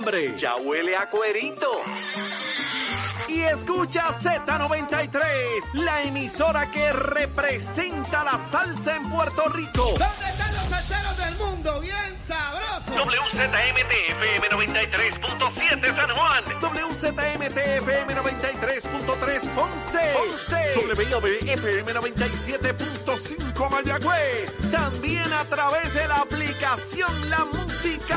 hambre, ya huele a cuerito. Y escucha Z93, la emisora que representa la salsa en Puerto Rico. ¿Dónde están los salseros del mundo? Bien sabrosos. WZMTFM 93.7 San Juan. WZMTFM 93.3 Ponce. Ponce. WIOB-FM 97.5 Mayagüez. También a través de la aplicación La Música.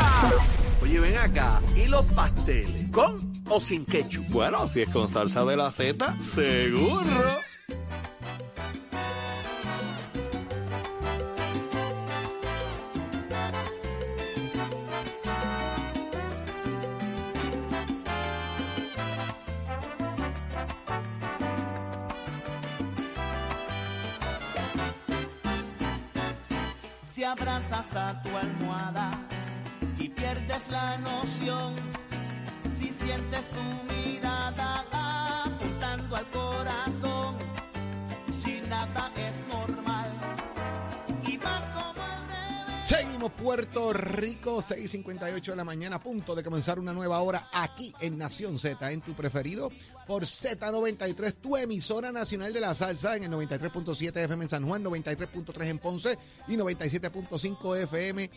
Oye, ven acá. ¿Y los pasteles? ¿Con o sin ketchup? Bueno, si es con salsa de la Z, seguro. Si abrazas a tu almohada, pierdes la noción, si sientes su mirada apuntando al corazón, si nada es normal y. Seguimos Puerto Rico, 6:58 de la mañana, punto de comenzar una nueva hora aquí en Nación Z, en tu preferido, por Z93, tu emisora nacional de la salsa, en el 93.7 FM en San Juan, 93.3 en Ponce y 97.5 FM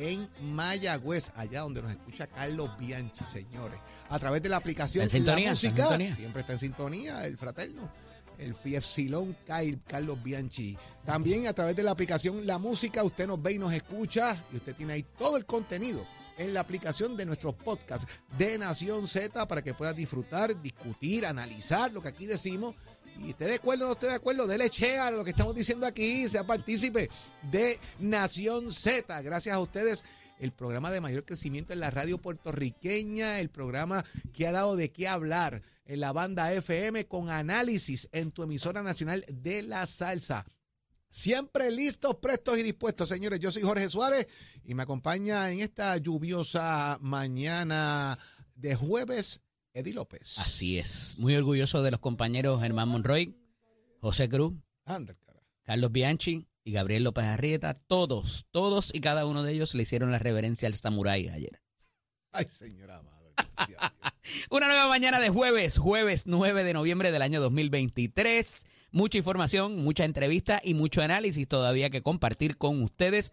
en Mayagüez, allá donde nos escucha Carlos Bianchi, señores. A través de la aplicación ¿Está en sintonía? La ¿Está en Música, siempre está en sintonía, el fraterno el Fiefsilón Kyle Carlos Bianchi. También a través de la aplicación La Música, usted nos ve y nos escucha y usted tiene ahí todo el contenido en la aplicación de nuestros podcasts de Nación Z para que pueda disfrutar, discutir, analizar lo que aquí decimos. Y esté de acuerdo o no esté de acuerdo, dele che a lo que estamos diciendo aquí, sea partícipe de Nación Z. Gracias a ustedes el programa de mayor crecimiento en la radio puertorriqueña, el programa que ha dado de qué hablar en la banda FM con análisis en tu emisora nacional de la salsa. Siempre listos, prestos y dispuestos, señores. Yo soy Jorge Suárez y me acompaña en esta lluviosa mañana de jueves Eddie López. Así es. Muy orgulloso de los compañeros Germán Monroy, José Cruz, Anda, cara. Carlos Bianchi y Gabriel López Arrieta. Todos, todos y cada uno de ellos le hicieron la reverencia al samurái ayer. Ay, señora. Una nueva mañana de jueves, jueves 9 de noviembre del año 2023. Mucha información, mucha entrevista y mucho análisis todavía que compartir con ustedes.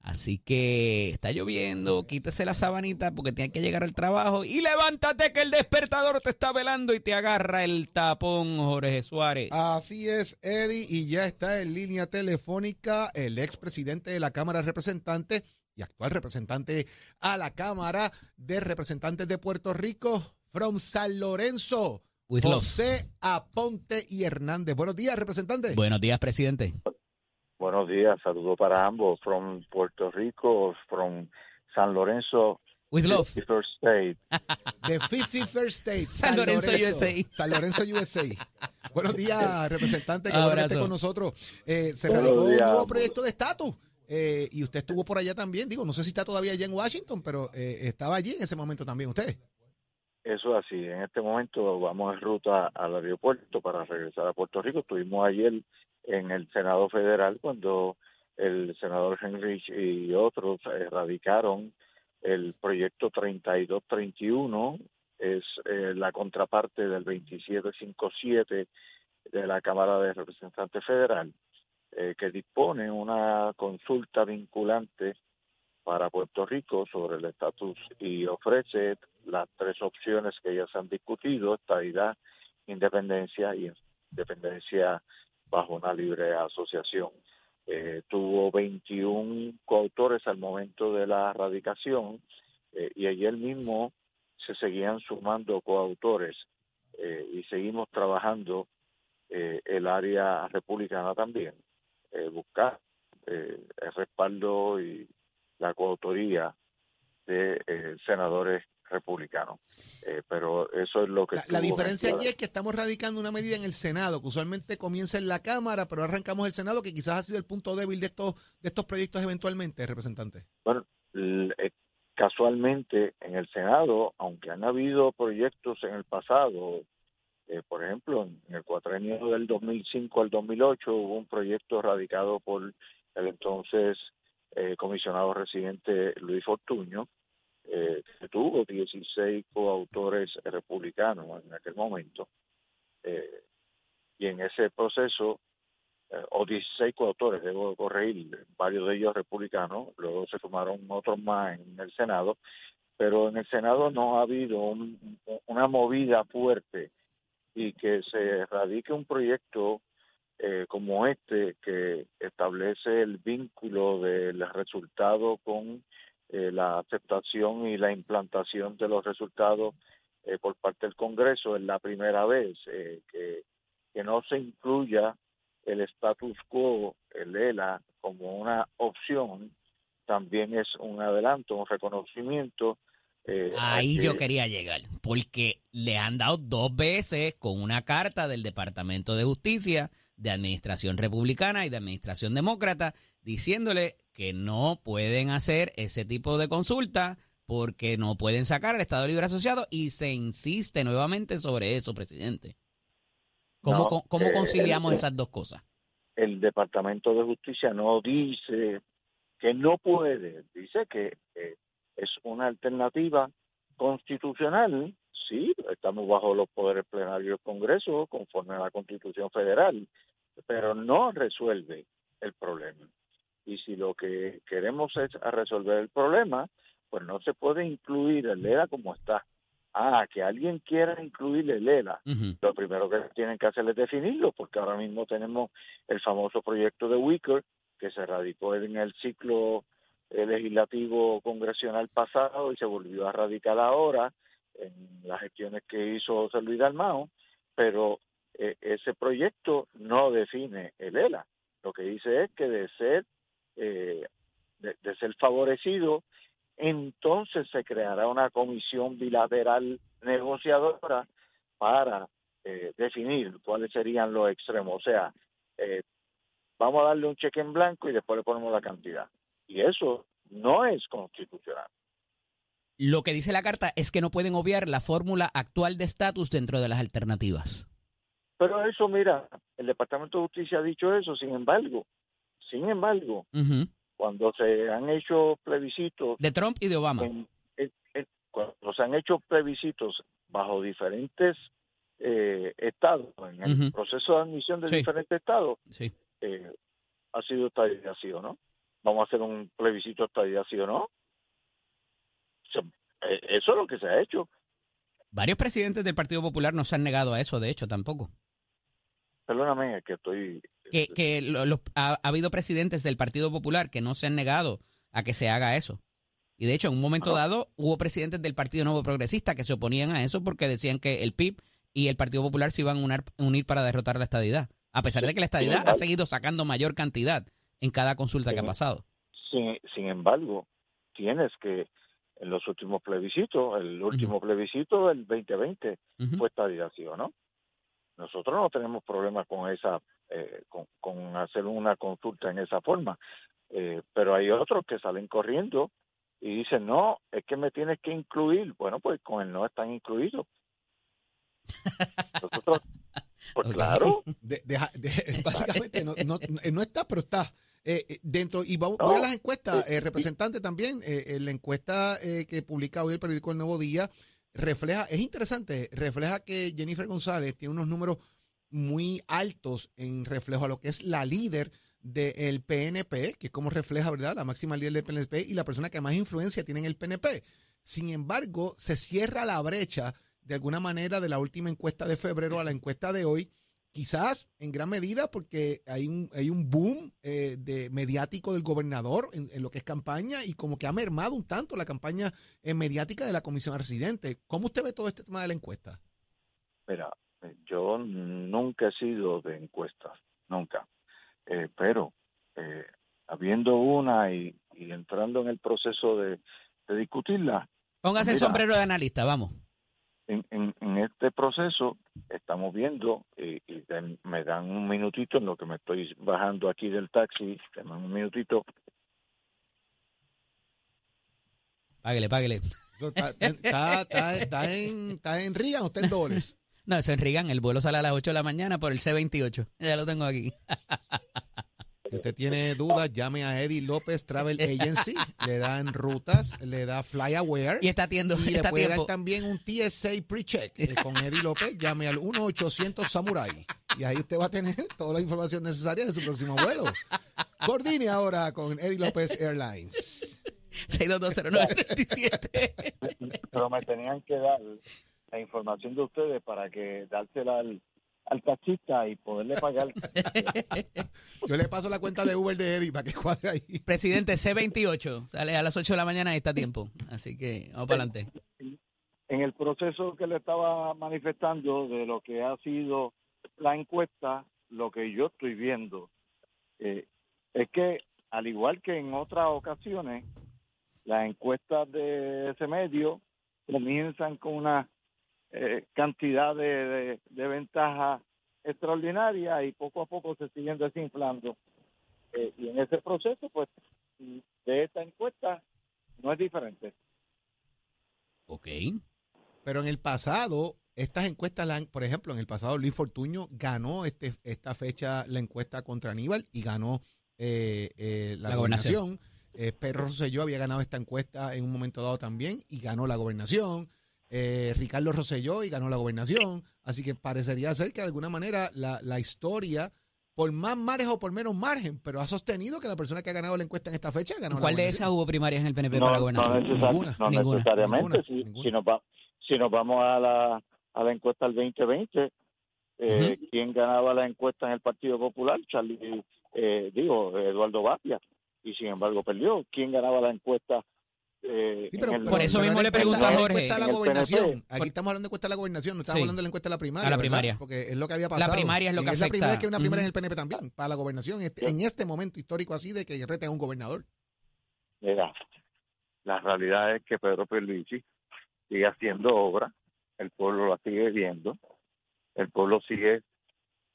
Así que está lloviendo, quítese la sabanita porque tiene que llegar al trabajo y levántate que el despertador te está velando y te agarra el tapón, Jorge Suárez. Así es, Eddie, y ya está en línea telefónica el expresidente de la Cámara de Representantes y actual representante a la Cámara de Representantes de Puerto Rico, from San Lorenzo, With love. José Aponte y Hernández. Buenos días, representante. Buenos días, presidente. Buenos días, saludos para ambos, from Puerto Rico, from San Lorenzo, With love. 51st State. De 51st State, San Lorenzo, USA. San Lorenzo, USA. Buenos días, representante, que bueno esté con nosotros. Eh, se Buenos radicó un nuevo proyecto de estatus. eh, y usted estuvo por allá también. Digo, no sé si está todavía allá en Washington, pero eh, estaba allí en ese momento también usted. Eso es así, en este momento vamos en ruta al aeropuerto para regresar a Puerto Rico. Estuvimos ayer en el Senado Federal cuando el senador Henrich y otros radicaron el proyecto 3231, es eh, la contraparte del 2757 de la Cámara de Representantes Federal, eh, que dispone una consulta vinculante para Puerto Rico sobre el estatus y ofrece las tres opciones que ya se han discutido, estabilidad, independencia y independencia bajo una libre asociación. Eh, tuvo 21 coautores al momento de la radicación eh, y ayer mismo se seguían sumando coautores eh, y seguimos trabajando eh, el área republicana también, eh, buscar el respaldo y la coautoría de senadores republicanos. Eh, pero eso es lo que... La, diferencia aquí es que estamos radicando una medida en el Senado, que usualmente comienza en la Cámara, pero arrancamos el Senado, que quizás ha sido el punto débil de estos, de estos proyectos eventualmente, representante. Bueno, eh, casualmente en el Senado, aunque han habido proyectos en el pasado, eh, por ejemplo, en el cuatrenio del 2005 al 2008 hubo un proyecto radicado por el entonces eh, comisionado residente Luis Fortuño, eh, tuvo 16 coautores republicanos en aquel momento. Eh, y en ese proceso, eh, o 16 coautores, debo corregir, varios de ellos republicanos, luego se sumaron otros más en el Senado, pero en el Senado no ha habido un- una movida fuerte y que se radique un proyecto eh, como este que establece el vínculo del resultado con eh, la aceptación y la implantación de los resultados eh, por parte del Congreso es la primera vez eh, que, que no se incluya el status quo, el ELA, como una opción, también es un adelanto, un reconocimiento. Eh, Ahí yo que- quería llegar, porque le han dado dos veces con una carta del Departamento de Justicia de Administración Republicana y de Administración Demócrata diciéndole que no pueden hacer ese tipo de consulta porque no pueden sacar al Estado Libre Asociado y se insiste nuevamente sobre eso, presidente. ¿Cómo, No, cómo eh, conciliamos el- esas dos cosas? el Departamento de Justicia no dice que no puede, dice que eh, es una alternativa constitucional, sí, estamos bajo los poderes plenarios del Congreso conforme a la Constitución Federal, pero no resuelve el problema. Y si lo que queremos es resolver el problema, pues no se puede incluir el ELA como está. Ah, que alguien quiera incluir el ELA, lo primero que tienen que hacer es definirlo, porque ahora mismo tenemos el famoso proyecto de Wicker, que se radicó en el ciclo legislativo congresional pasado y se volvió a radicar ahora en las gestiones que hizo José Luis Dalmao, pero eh, ese proyecto no define el ELA. Lo que dice es que de ser, eh, de, de ser favorecido, entonces se creará una comisión bilateral negociadora para eh, definir cuáles serían los extremos. O sea, eh, vamos a darle un cheque en blanco y después le ponemos la cantidad. Y eso no es constitucional. Lo que dice la carta es que no pueden obviar la fórmula actual de estatus dentro de las alternativas. Pero eso, mira, el Departamento de Justicia ha dicho eso, sin embargo, sin embargo, cuando se han hecho plebiscitos De Trump y de Obama. en- en- en- cuando se han hecho plebiscitos bajo diferentes eh, estados, en el proceso de admisión de Sí. diferentes estados, Sí. eh, ha sido estadía sí o no. Vamos a hacer un plebiscito estadía sí o no. Eh, eso es lo que se ha hecho. Varios presidentes del Partido Popular no se han negado a eso, de hecho, tampoco. Perdóname, es que estoy... Que, lo- ha, ha habido presidentes del Partido Popular que no se han negado a que se haga eso. Y de hecho, en un momento dado, hubo presidentes del Partido Nuevo Progresista que se oponían a eso porque decían que el PIB y el Partido Popular se iban a unir para derrotar la estadidad. A pesar de que la estadidad ha seguido sacando mayor cantidad en cada consulta que ha pasado. Sin, sin embargo, tienes que, en los últimos plebiscitos, el último plebiscito del 2020 Ujú. fue estadía sí o no. Nosotros no tenemos problema con esa, eh, con, con hacer una consulta en esa forma, Eh, pero hay otros que salen corriendo y dicen, no, es que me tienes que incluir. Bueno, pues con el no están incluidos. Nosotros, pues claro, De- deja- de- básicamente no, no, no está, pero está. Eh, eh, dentro, y vamos, No. voy a las encuestas, Eh, eh, representante también, eh, la encuesta eh, que publica hoy el periódico El Nuevo Día refleja, es interesante, refleja que Jennifer González tiene unos números muy altos en reflejo a lo que es la líder del PNP, que es como refleja, ¿verdad? La máxima líder del PNP y la persona que más influencia tiene en el PNP. Sin embargo, se cierra la brecha de alguna manera de la última encuesta de febrero a la encuesta de hoy, quizás en gran medida porque hay un, hay un boom eh, de mediático del gobernador en, en lo que es campaña y como que ha mermado un tanto la campaña eh, mediática de la comisión residente. ¿Cómo usted ve todo este tema de la encuesta? Mira, eh, yo nunca he sido de encuestas, nunca. Eh, pero eh, habiendo una y, y entrando en el proceso de, de discutirla, Póngase el sombrero de analista, vamos. En, en, en este proceso estamos viendo, y, y den- me dan un minutito en lo que me estoy bajando aquí del taxi, denme un minutito, Páguele, páguele. Está, está, está- está en, está en Reagan o está en dólares. No, eso en Reagan, el vuelo sale a las 8 de la mañana por el C-28. Ya lo tengo aquí. Si usted tiene dudas, llame a Eddie López Travel Agency. le dan rutas, le da FlyAware. Y está atiendo, Y le está puede dar también un TSA pre-check eh, con Eddie López. Llame al 1-800 Samurai. Y ahí usted va a tener toda la información necesaria de su próximo vuelo. Coordine ahora con Eddie López Airlines. 6220937. Pero me tenían que dar la información de ustedes para que dársela al, al taxista y poderle pagar. Yo le paso la cuenta de Uber de Eddie para que cuadre ahí. Presidente C28, sale a las 8 de la mañana y está a tiempo. Así que vamos para adelante. en el proceso que le estaba manifestando de lo que ha sido la encuesta, lo que yo estoy viendo eh, es que, al igual que en otras ocasiones, las encuestas de ese medio comienzan con una eh, cantidad de, de, de ventaja extraordinaria y poco a poco se siguen desinflando. Eh, y en ese proceso, pues, de esta encuesta no es diferente. Ok. Pero en el pasado, estas encuestas, la han- por ejemplo, en el pasado Luis Fortuño ganó este, esta fecha la encuesta contra Aníbal y ganó eh, eh, la, La gobernación. gobernación. Eh, Pedro Rosselló había ganado esta encuesta en un momento dado también y ganó la gobernación. Eh, Ricardo Rosselló y ganó la gobernación. Así que parecería ser que de alguna manera la, la historia, por más margen o por menos margen, pero ha sostenido que la persona que ha ganado la encuesta en esta fecha ganó la ¿Cuál de gobernación. esas hubo primarias en el PNP no, para la no gobernación? necesar- Ninguna. no Ninguna. necesariamente. Ninguna, si, ninguna. si nos va, si nos vamos a la, a la encuesta del 2020, eh, ¿quién ganaba la encuesta en el Partido Popular? Charlie, eh, digo, Eduardo Batia. Y sin embargo perdió. ¿Quién ganaba la encuesta? Eh, Sí, pero, el- Por eso mismo la le encuesta- pregunto a la Jorge. encuesta de la gobernación. PNP. Aquí Por- estamos hablando de encuesta de la gobernación, no estamos Sí. hablando de la encuesta de la primaria. A la ¿verdad? primaria. Porque es lo que había pasado. primaria es lo Y que es la afecta. primera vez que hay una primaria en el PNP también, para la gobernación, este- en este momento histórico así de que reten a un gobernador. Mira, la realidad es que Pedro Pierluisi sigue haciendo obra, el pueblo la sigue viendo, el pueblo sigue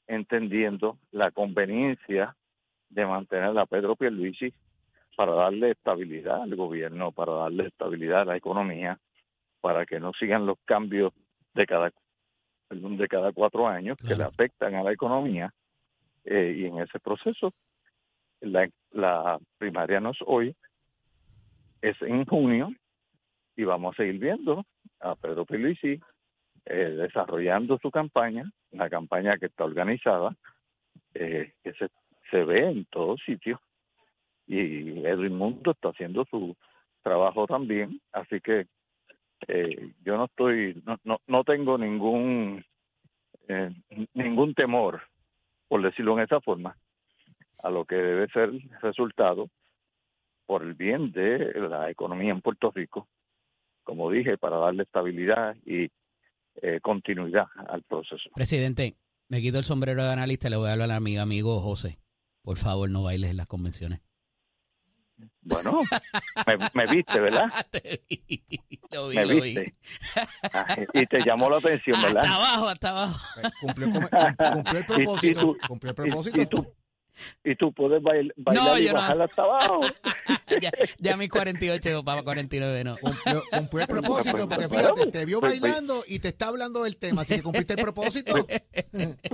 entendiendo la conveniencia de mantener a Pedro Pierluisi para darle estabilidad al gobierno, para darle estabilidad a la economía, para que no sigan los cambios de cada de cada cuatro años que le afectan a la economía eh, y en ese proceso la, la primaria no es hoy, es en junio y vamos a seguir viendo a Pedro Pierluisi eh, desarrollando su campaña, una campaña que está organizada, eh, que se, se ve en todos sitios y Edwin Mundo está haciendo su trabajo también, así que eh, yo no estoy, no, no, no tengo ningún eh, ningún temor, por decirlo en esa forma, a lo que debe ser resultado por el bien de la economía en Puerto Rico, como dije, para darle estabilidad y eh, continuidad al proceso. Presidente, me quito el sombrero de analista y le voy a hablar a mi amigo José. Por favor, no bailes en las convenciones. Bueno, me, me viste, ¿verdad? Te vi, lo vi, Me lo vi. viste. Ah, Y te llamó la atención, Hasta ¿verdad? abajo, hasta abajo. Pues, Cumplió, el propósito. tú- cumplió el Y, propósito. y tú, y tú puedes bail- bailar No, y yo no. bajar hasta abajo. ya, ya mis 48 para 49 no. Cumplió, cumplió el propósito, porque fíjate, te vio bailando y te está hablando del tema, así que cumpliste el propósito.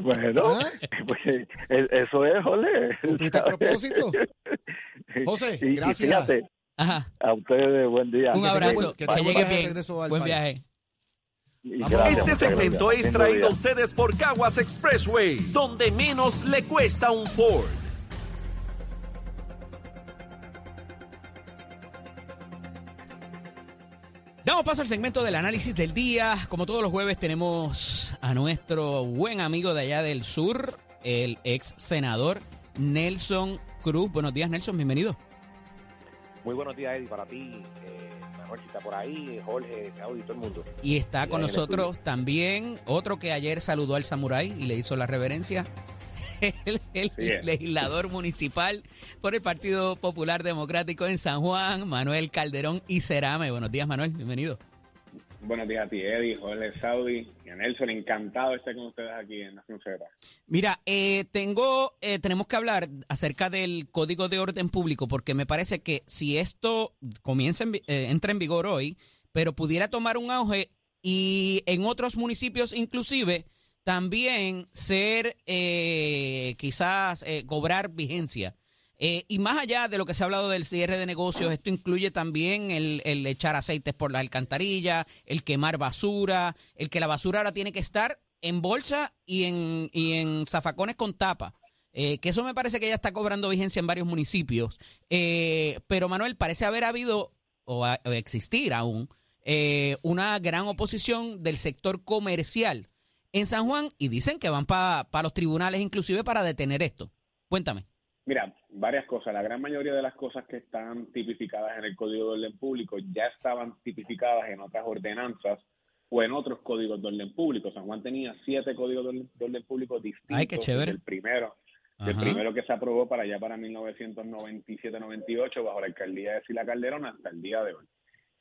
Bueno, ¿Ah? pues, eh, eso es, jole. ¿Cumpliste el propósito? José, Y- y gracias. fíjate, Ajá. a ustedes, buen día. Un te abrazo. que Que, tengo llegue bien. regreso al Buen país. viaje. Gracias, Este segmento gracias. es traído a ustedes por Caguas Expressway, donde menos le cuesta un Ford. Damos paso al segmento del análisis del día. Como todos los jueves tenemos a nuestro buen amigo de allá del sur, el ex senador Nelson Cruz. Buenos días, Nelson, bienvenido. Muy buenos días, Eddie, para ti, eh, Manuel, está por ahí, Jorge, Saudi, todo el mundo. Y está con nosotros también otro que ayer saludó al samurái y le hizo la reverencia, el, el Sí es. legislador municipal por el Partido Popular Democrático en San Juan, Manuel Calderón y Cerame. Buenos días, Manuel, bienvenido. Buenos días a ti, Eddie, Jorge Saudi y a Nelson. Encantado de estar con ustedes aquí en Nación Z. Mira, eh, tengo, eh, tenemos que hablar acerca del Código de Orden Público porque me parece que si esto comienza en eh, entra en vigor hoy, pero pudiera tomar un auge y en otros municipios inclusive también ser eh, quizás eh, cobrar vigencia. Eh, y más allá de lo que se ha hablado del cierre de negocios, esto incluye también el, el echar aceites por la alcantarilla, el quemar basura, el que la basura ahora tiene que estar en bolsa y en, y en zafacones con tapa. Eh, que eso me parece que ya está cobrando vigencia en varios municipios. Eh, pero Manuel, parece haber habido o, a- o existir aún eh, una gran oposición del sector comercial en San Juan y dicen que van para los tribunales inclusive para detener esto. Cuéntame. Mira, varias cosas. La gran mayoría de las cosas que están tipificadas en el Código de Orden Público ya estaban tipificadas en otras ordenanzas o en otros códigos de orden público. San Juan tenía siete códigos de orden, de orden público distintos. Ay, qué chévere. El primero, el primero que se aprobó para allá para 1997-98 bajo la alcaldía de Sila Calderón hasta el día de hoy.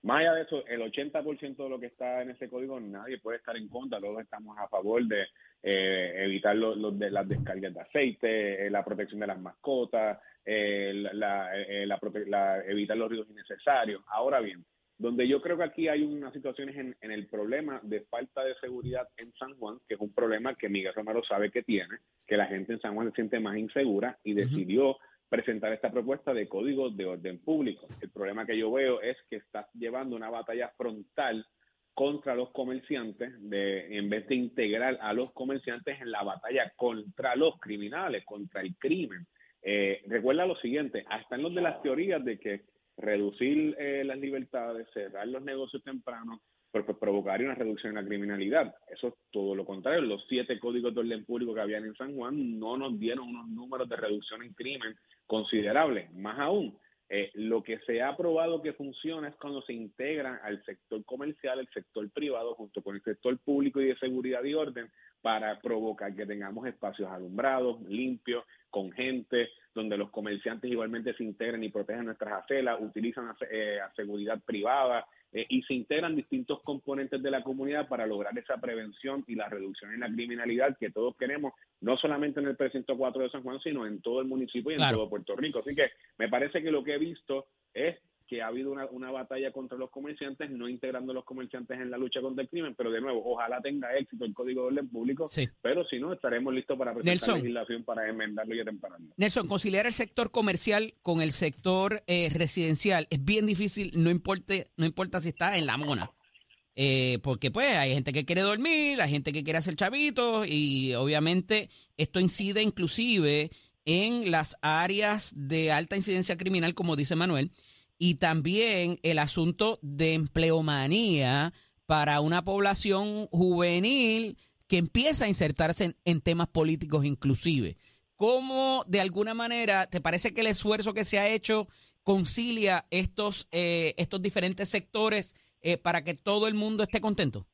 Más allá de eso, el 80% de lo que está en ese código nadie puede estar en contra, todos estamos a favor de eh, evitar lo- lo de las descargas de aceite, eh, la protección de las mascotas, eh, la, la- eh, la evitar los ruidos innecesarios. Ahora bien, donde yo creo que aquí hay unas situaciones en, en el problema de falta de seguridad en San Juan, que es un problema que Miguel Romero sabe que tiene, que la gente en San Juan se siente más insegura y decidió presentar esta propuesta de código de orden público. El problema que yo veo es que estás llevando una batalla frontal contra los comerciantes de, en vez de integrar a los comerciantes en la batalla contra los criminales, contra el crimen. Eh, recuerda lo siguiente, hasta en los de las teorías de que reducir eh, las libertades, cerrar los negocios tempranos, pues, pues, provocaría una reducción en la criminalidad. Eso es todo lo contrario. Los siete códigos de orden público que habían en San Juan no nos dieron unos números de reducción en crimen considerables. Más aún, eh, lo que se ha probado que funciona es cuando se integra al sector comercial, el sector privado, junto con el sector público y de seguridad y orden, para provocar que tengamos espacios alumbrados, limpios, con gente, donde los comerciantes igualmente se integren y protegen nuestras acelas, utilizan eh, a seguridad privada eh, y se integran distintos componentes de la comunidad para lograr esa prevención y la reducción en la criminalidad que todos queremos, no solamente en el precinto 4 de San Juan, sino en todo el municipio y en Claro. todo Puerto Rico. Así que me parece que lo que he visto es que ha habido una, una batalla contra los comerciantes, no integrando a los comerciantes en la lucha contra el crimen, pero de nuevo, ojalá tenga éxito el Código de Orden Público, Sí. pero si no, estaremos listos para presentar Nelson. legislación para enmendarlo y atemperarlo. Nelson, conciliar el sector comercial con el sector eh, residencial es bien difícil, no importa, no importa si está en la mona. Eh, porque pues hay gente que quiere dormir, hay gente que quiere hacer chavitos y obviamente esto incide inclusive en las áreas de alta incidencia criminal, como dice Manuel, y también el asunto de empleomanía para una población juvenil que empieza a insertarse en, temas políticos inclusive. ¿Cómo de alguna manera te parece que el esfuerzo que se ha hecho concilia estos, eh, estos diferentes sectores eh, para que todo el mundo esté contento?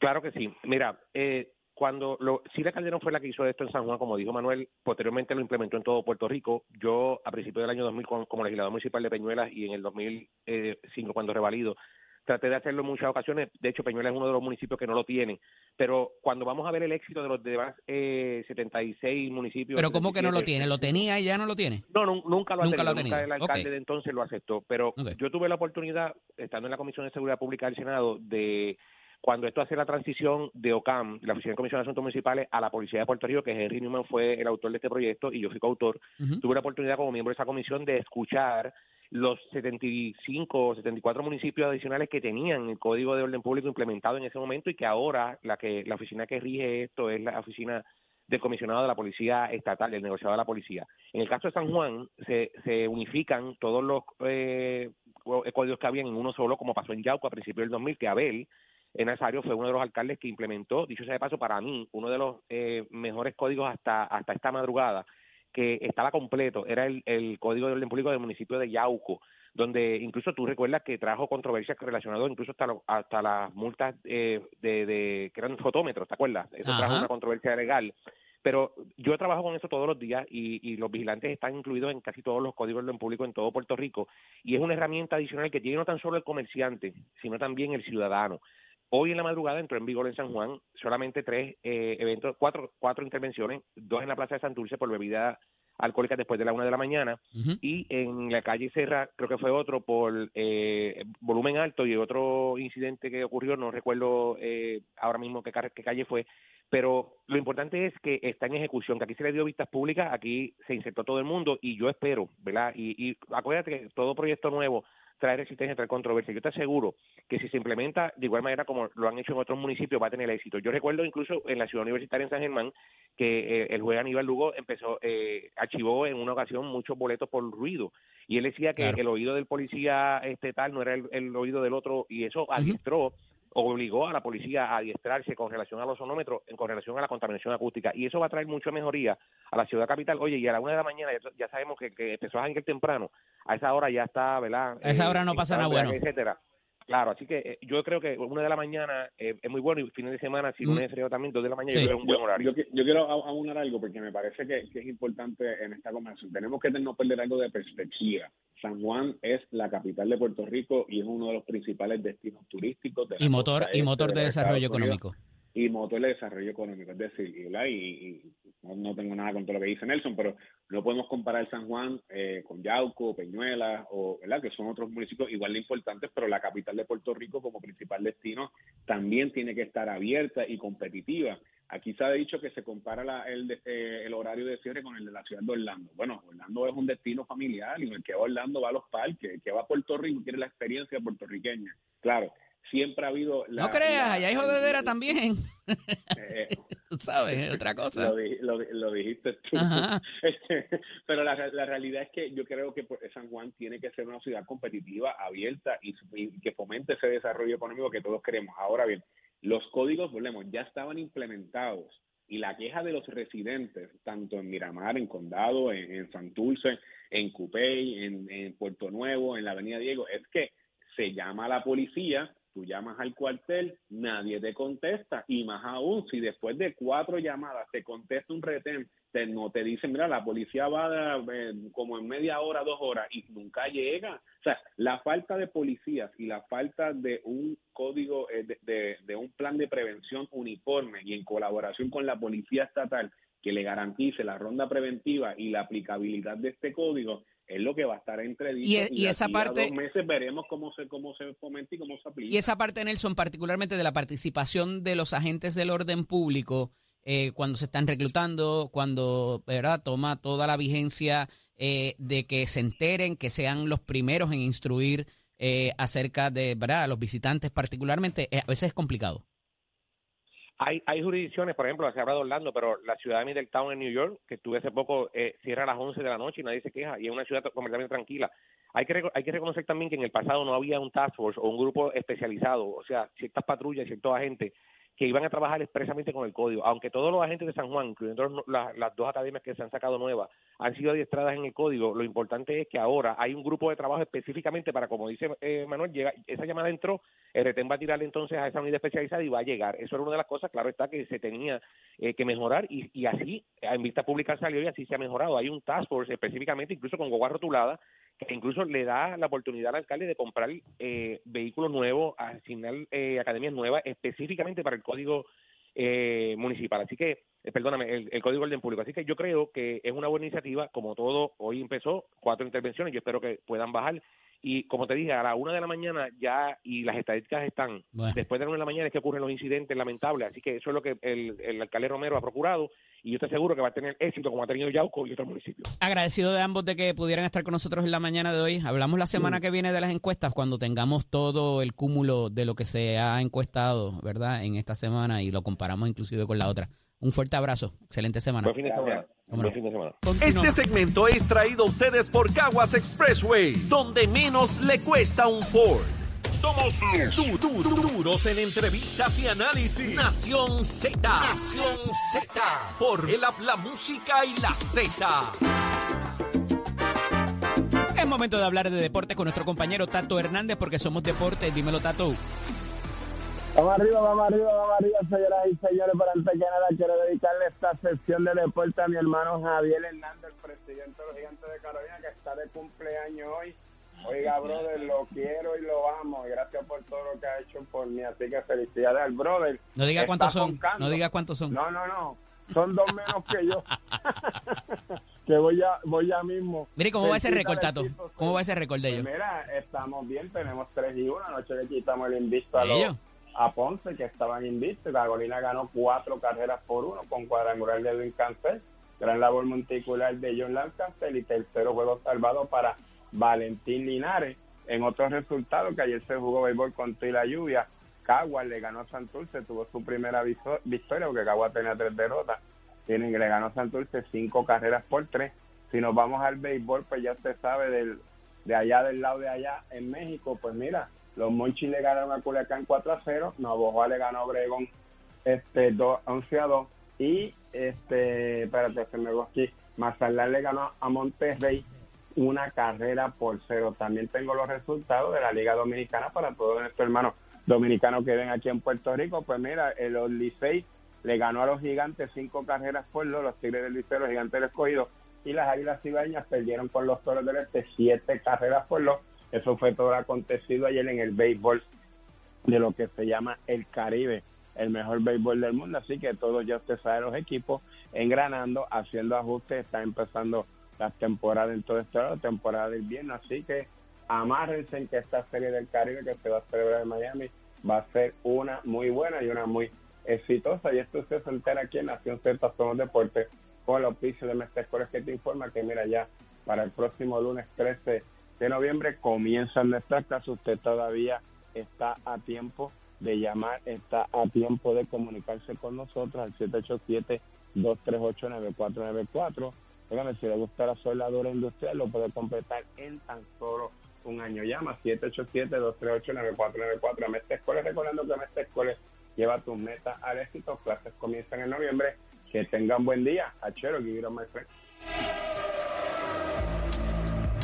Claro que sí. Mira, eh, cuando lo, Silvia Calderón fue la que hizo esto en San Juan, como dijo Manuel, posteriormente lo implementó en todo Puerto Rico. Yo, a principios del año 2000, con- como legislador municipal de Peñuelas y en el 2005, cuando revalido, traté de hacerlo en muchas ocasiones. De hecho, Peñuelas es uno de los municipios que no lo tiene. Pero cuando vamos a ver el éxito de los demás eh, 76 municipios. Pero ¿cómo que no lo 77, tiene? ¿Lo tenía y ya no lo tiene? no, nu- nunca lo ha Nunca lo tenido, ha tenido. nunca el alcalde de entonces lo aceptó. Pero yo tuve la oportunidad, estando en la Comisión de Seguridad Pública del Senado, de cuando esto hace la transición de OCAM, la Oficina de Comisión de Asuntos Municipales, a la Policía de Puerto Rico, que Henry Newman fue el autor de este proyecto y yo fui coautor, tuve la oportunidad como miembro de esa comisión de escuchar los 75 o 74 municipios adicionales que tenían el Código de Orden Público implementado en ese momento y que ahora la que la oficina que rige esto es la oficina del comisionado de la policía estatal, del negociado de la policía. En el caso de San Juan, se, se unifican todos los eh, códigos que habían en uno solo, como pasó en Yauco a principios del 2000, que Abel Nazario fue uno de los alcaldes que implementó, dicho sea de paso, para mí, uno de los eh, mejores códigos hasta, hasta esta madrugada, que estaba completo, era el, el Código de Orden Público del municipio de Yauco, donde incluso tú recuerdas que trajo controversias relacionadas incluso hasta, lo- hasta las multas eh, de, de que eran fotómetros, ¿te acuerdas? Eso trajo una controversia legal. Pero yo trabajo con eso todos los días y, y los vigilantes están incluidos en casi todos los códigos de orden público en todo Puerto Rico y es una herramienta adicional que tiene no tan solo el comerciante, sino también el ciudadano. Hoy en la madrugada entró en vigor en San Juan solamente tres eh, eventos, cuatro, cuatro intervenciones, dos en la Plaza de Santurce por bebida alcohólica después de la una de la mañana y en la calle Serra creo que fue otro por eh, volumen alto y otro incidente que ocurrió, no recuerdo eh, ahora mismo qué, qué calle fue, pero lo importante es que está en ejecución, que aquí se le dio vistas públicas, aquí se insertó todo el mundo y yo espero, ¿verdad? Y, y acuérdate que todo proyecto nuevo trae resistencia, trae controversia. Yo te aseguro que si se implementa de igual manera como lo han hecho en otros municipios, va a tener éxito. Yo recuerdo incluso en la ciudad universitaria en San Germán que eh, el juez Aníbal Lugo empezó, eh, archivó en una ocasión muchos boletos por ruido y él decía que el oído del policía este tal no era el, oído del otro y eso adiestró obligó a la policía a adiestrarse con relación a los sonómetros, en con relación a la contaminación acústica. Y eso va a traer mucha mejoría a la ciudad capital. Oye, y a la una de la mañana ya, sabemos que, que empezó a janguear temprano. A esa hora ya está, ¿verdad? A esa hora no pasa nada bueno. Etcétera. Claro, así que eh, yo creo que una de la mañana eh, es muy bueno y fines de semana, si lunes mm. es también, dos de la mañana es un buen horario. Yo, quiero aunar algo porque me parece que, es importante en esta conversación. Tenemos que no perder algo de perspectiva. San Juan es la capital de Puerto Rico y es uno de los principales destinos turísticos. De y motor, y motor de, desarrollo económico. Y motor de desarrollo económico, es decir, y, y no, tengo nada con todo lo que dice Nelson, pero no podemos comparar San Juan eh, con Yauco, Peñuelas, o, ¿verdad? que son otros municipios igual de importantes, pero la capital de Puerto Rico como principal destino también tiene que estar abierta y competitiva. Aquí se ha dicho que se compara el, eh, el horario de cierre con el de la ciudad de Orlando. Bueno, Orlando es un destino familiar y el que va a Orlando va a los parques, el que va a Puerto Rico quiere la experiencia puertorriqueña. Claro, siempre ha habido... La, no creas, allá hay jodedera también. Eh, tú sabes, otra cosa. Lo, dijiste tú. Pero la, realidad es que yo creo que pues, San Juan tiene que ser una ciudad competitiva, abierta y, que fomente ese desarrollo económico que todos queremos. Ahora bien, los códigos, volvemos, ya estaban implementados y la queja de los residentes, tanto en Miramar, en Condado, en, en en Cupey, en, en Puerto Nuevo, en la Avenida Diego, es que se llama a la policía tú llamas al cuartel, nadie te contesta. Y más aún, si después de cuatro llamadas te contesta un retén, te, no te dicen, mira, la policía va eh, como en media hora, dos horas y nunca llega. O sea, la falta de policías y la falta de un código, eh, de, de un plan de prevención uniforme y en colaboración con la policía estatal que le garantice la ronda preventiva y la aplicabilidad de este código es lo que va a estar entre y, e, y, esa parte dos meses veremos cómo se cómo se fomenta y cómo se aplica y esa parte Nelson particularmente de la participación de los agentes del orden público eh, cuando se están reclutando cuando verdad toma toda la vigencia eh, de que se enteren que sean los primeros en instruir eh, acerca de verdad los visitantes particularmente a veces es complicado. Hay, hay jurisdicciones, por ejemplo, se habla de Orlando, pero la ciudad de Middletown en New York, que estuve hace poco, eh, cierra a las 11 de la noche y nadie se queja, y es una ciudad completamente tranquila. Hay que, hay que reconocer también que en el pasado no había un task force o un grupo especializado, o sea, ciertas patrullas, ciertos agentes que iban a trabajar expresamente con el código. Aunque todos los agentes de San Juan, incluyendo las dos academias que se han sacado nuevas, han sido adiestradas en el código, lo importante es que ahora hay un grupo de trabajo específicamente para, como dice eh, Manuel, llega, esa llamada entró, el retén va a tirarle entonces a esa unidad especializada y va a llegar. Eso era una de las cosas, claro está, que se tenía eh, que mejorar y, y así, en vista pública salió y así se ha mejorado. Hay un task force específicamente, incluso con guagua rotulada, que incluso le da la oportunidad al alcalde de comprar eh, vehículos nuevos, asignar eh, academias nuevas específicamente para el código eh, municipal. Así que, eh, perdóname, el, el Código de Orden Público. Así que yo creo que es una buena iniciativa, como todo, hoy empezó, cuatro intervenciones, yo espero que puedan bajar y como te dije, a la una de la mañana ya, y las estadísticas están, después de la una de la mañana es que ocurren los incidentes lamentables, así que eso es lo que el, el alcalde Romero ha procurado, y yo estoy seguro que va a tener éxito como ha tenido Yauco y otros municipios. Agradecido de ambos de que pudieran estar con nosotros en la mañana de hoy. Hablamos la semana que viene de las encuestas cuando tengamos todo el cúmulo de lo que se ha encuestado, ¿verdad? En esta semana y lo comparamos inclusive con la otra. Un fuerte abrazo. Excelente semana. Buen fin de semana. Buen fin de semana. Este segmento es traído a ustedes por Caguas Expressway, donde menos le cuesta un Ford. Somos du du duros en entrevistas y análisis. Nación Z. Nación Z. Por el la música y la Z. Es momento de hablar de deporte con nuestro compañero Tato Hernández porque somos deporte. Dímelo, Tato. Vamos arriba, vamos arriba, vamos arriba, señoras y señores. Pero antes que nada, quiero dedicarle esta sesión de deporte a mi hermano Javier Hernández, presidente de los Gigantes de Carolina, que está de cumpleaños hoy. Oiga, brother, lo quiero y lo amo. Y gracias por todo lo que ha hecho por mí. Así que felicidades al brother. No diga cuántos son. No diga cuántos son. No, no, no. Son dos menos que yo. que voy ya, voy ya mismo. Mire, ¿cómo va ese récord, Tato? ¿Cómo va ese récord de ellos? Pues mira, estamos bien. Tenemos tres y una. Anoche le quitamos el invisto a los a Ponce, que estaban invictos. Carolina ganó cuatro carreras por uno con cuadrangular de Edwin Cancel, gran labor monticular de John Lancaster y tercero juego salvado para Valentín Linares. En otros resultados, que ayer se jugó béisbol contra la lluvia, Caguas le ganó a Santurce, tuvo su primera victoria porque Caguas tenía tres derrotas. Tienen que le ganó a Santurce cinco carreras por tres. Si nos vamos al béisbol, pues ya usted sabe del, de allá del lado de allá en México, pues mira, los Monchis le ganaron a Culiacán 4 a 0, Navojoa le ganó a Obregón este 2, 11 a 2 y este, espérate, se me aquí, Mazatlán le ganó a Monterrey una carrera por cero. También tengo los resultados de la Liga Dominicana para todos nuestros hermanos dominicanos que ven aquí en Puerto Rico. Pues mira, el los Licey le ganó a los gigantes cinco carreras por dos, los Tigres del Liceo, los gigantes del escogido, y las Águilas Cibaeñas perdieron con los Toros del Este siete carreras por dos. Eso fue todo lo acontecido ayer en el béisbol de lo que se llama el Caribe, el mejor béisbol del mundo. Así que todos ya usted sabe los equipos engranando, haciendo ajustes, está empezando las temporadas en todo este lado, temporada del invierno. Así que amárrense en que esta serie del Caribe que se va a celebrar en Miami va a ser una muy buena y una muy exitosa. Y esto usted se entera aquí en Nación Z Somos Deportes con el auspicio de Mestre que te informa que mira ya para el próximo lunes 13 de noviembre comienzan nuestras clases. Usted todavía está a tiempo de llamar, está a tiempo de comunicarse con nosotros al 787-238-9494. Dígame, si le gusta la soldadura industrial, lo puede completar en tan solo un año. Llama 787-238-9494 a Mestre Escoles, recordando que Mestre Escoles lleva tus metas al éxito. Clases comienzan en noviembre. Que tengan buen día. Achero, up, my friend.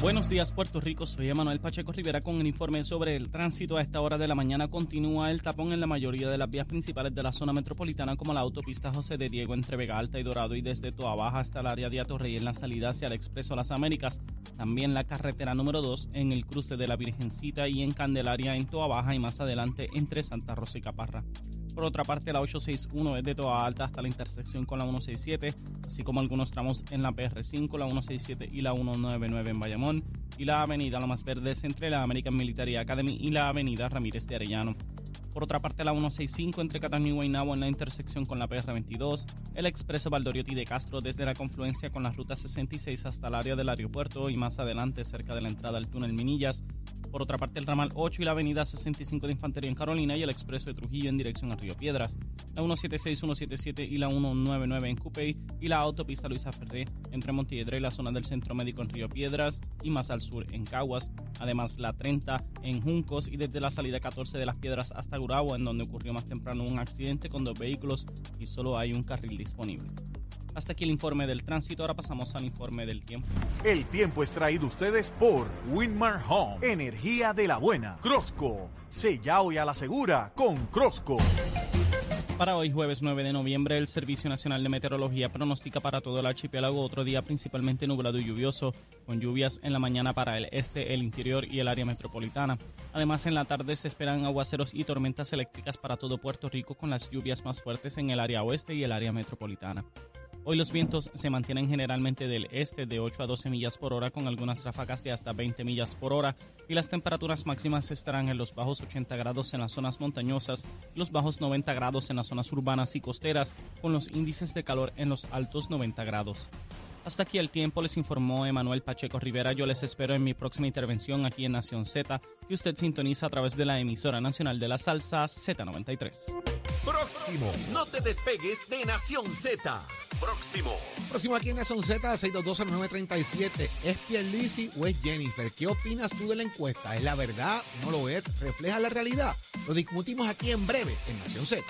Buenos días Puerto Rico, soy Emanuel Pacheco Rivera con el informe sobre el tránsito. A esta hora de la mañana continúa el tapón en la mayoría de las vías principales de la zona metropolitana como la autopista José de Diego entre Vega Alta y Dorado y desde Toa Baja hasta el área de Atorrey en la salida hacia el Expreso Las Américas. También la carretera número 2 en el cruce de la Virgencita y en Candelaria en Toa Baja y más adelante entre Santa Rosa y Caparra. Por otra parte, la 861 es de Toa Alta hasta la intersección con la 167, así como algunos tramos en la PR5, la 167 y la 199 en Bayamón, y la avenida Lomas Verdes entre la American Military Academy y la avenida Ramírez de Arellano. Por otra parte, la 165 entre Cataño y Guaynabo en la intersección con la PR22, el expreso Valdoriotti de Castro desde la confluencia con la ruta 66 hasta el área del aeropuerto y más adelante cerca de la entrada al túnel Minillas. Por otra parte, el ramal 8 y la avenida 65 de Infantería en Carolina y el expreso de Trujillo en dirección a Río Piedras. La 176, 177 y la 199 en Cupey y la autopista Luisa Ferré entre Montiedra y la zona del Centro Médico en Río Piedras y más al sur en Caguas. Además, la 30 en Juncos y desde la salida 14 de las Piedras hasta Gurabo, en donde ocurrió más temprano un accidente con dos vehículos y solo hay un carril disponible. Hasta aquí el informe del tránsito, ahora pasamos al informe del tiempo. El tiempo es traído ustedes por Winmar Home, energía de la buena. Crosco, sella hoy a la segura con Crosco. Para hoy, jueves 9 de noviembre, el Servicio Nacional de Meteorología pronostica para todo el archipiélago otro día principalmente nublado y lluvioso, con lluvias en la mañana para el este, el interior y el área metropolitana. Además, en la tarde se esperan aguaceros y tormentas eléctricas para todo Puerto Rico, con las lluvias más fuertes en el área oeste y el área metropolitana. Hoy los vientos se mantienen generalmente del este de 8 a 12 millas por hora con algunas ráfagas de hasta 20 millas por hora y las temperaturas máximas estarán en los bajos 80 grados en las zonas montañosas y los bajos 90 grados en las zonas urbanas y costeras con los índices de calor en los altos 90 grados. Hasta aquí el tiempo, les informó Emanuel Pacheco Rivera. Yo les espero en mi próxima intervención aquí en Nación Z, que usted sintoniza a través de la emisora nacional de la salsa Z93. Próximo. No te despegues de Nación Z. Próximo. Próximo aquí en Nación Z, 6220937. ¿Es Pierlisi o es Jennifer? ¿Qué opinas tú de la encuesta? ¿Es la verdad? ¿No lo es? ¿Refleja la realidad? Lo discutimos aquí en breve en Nación Z.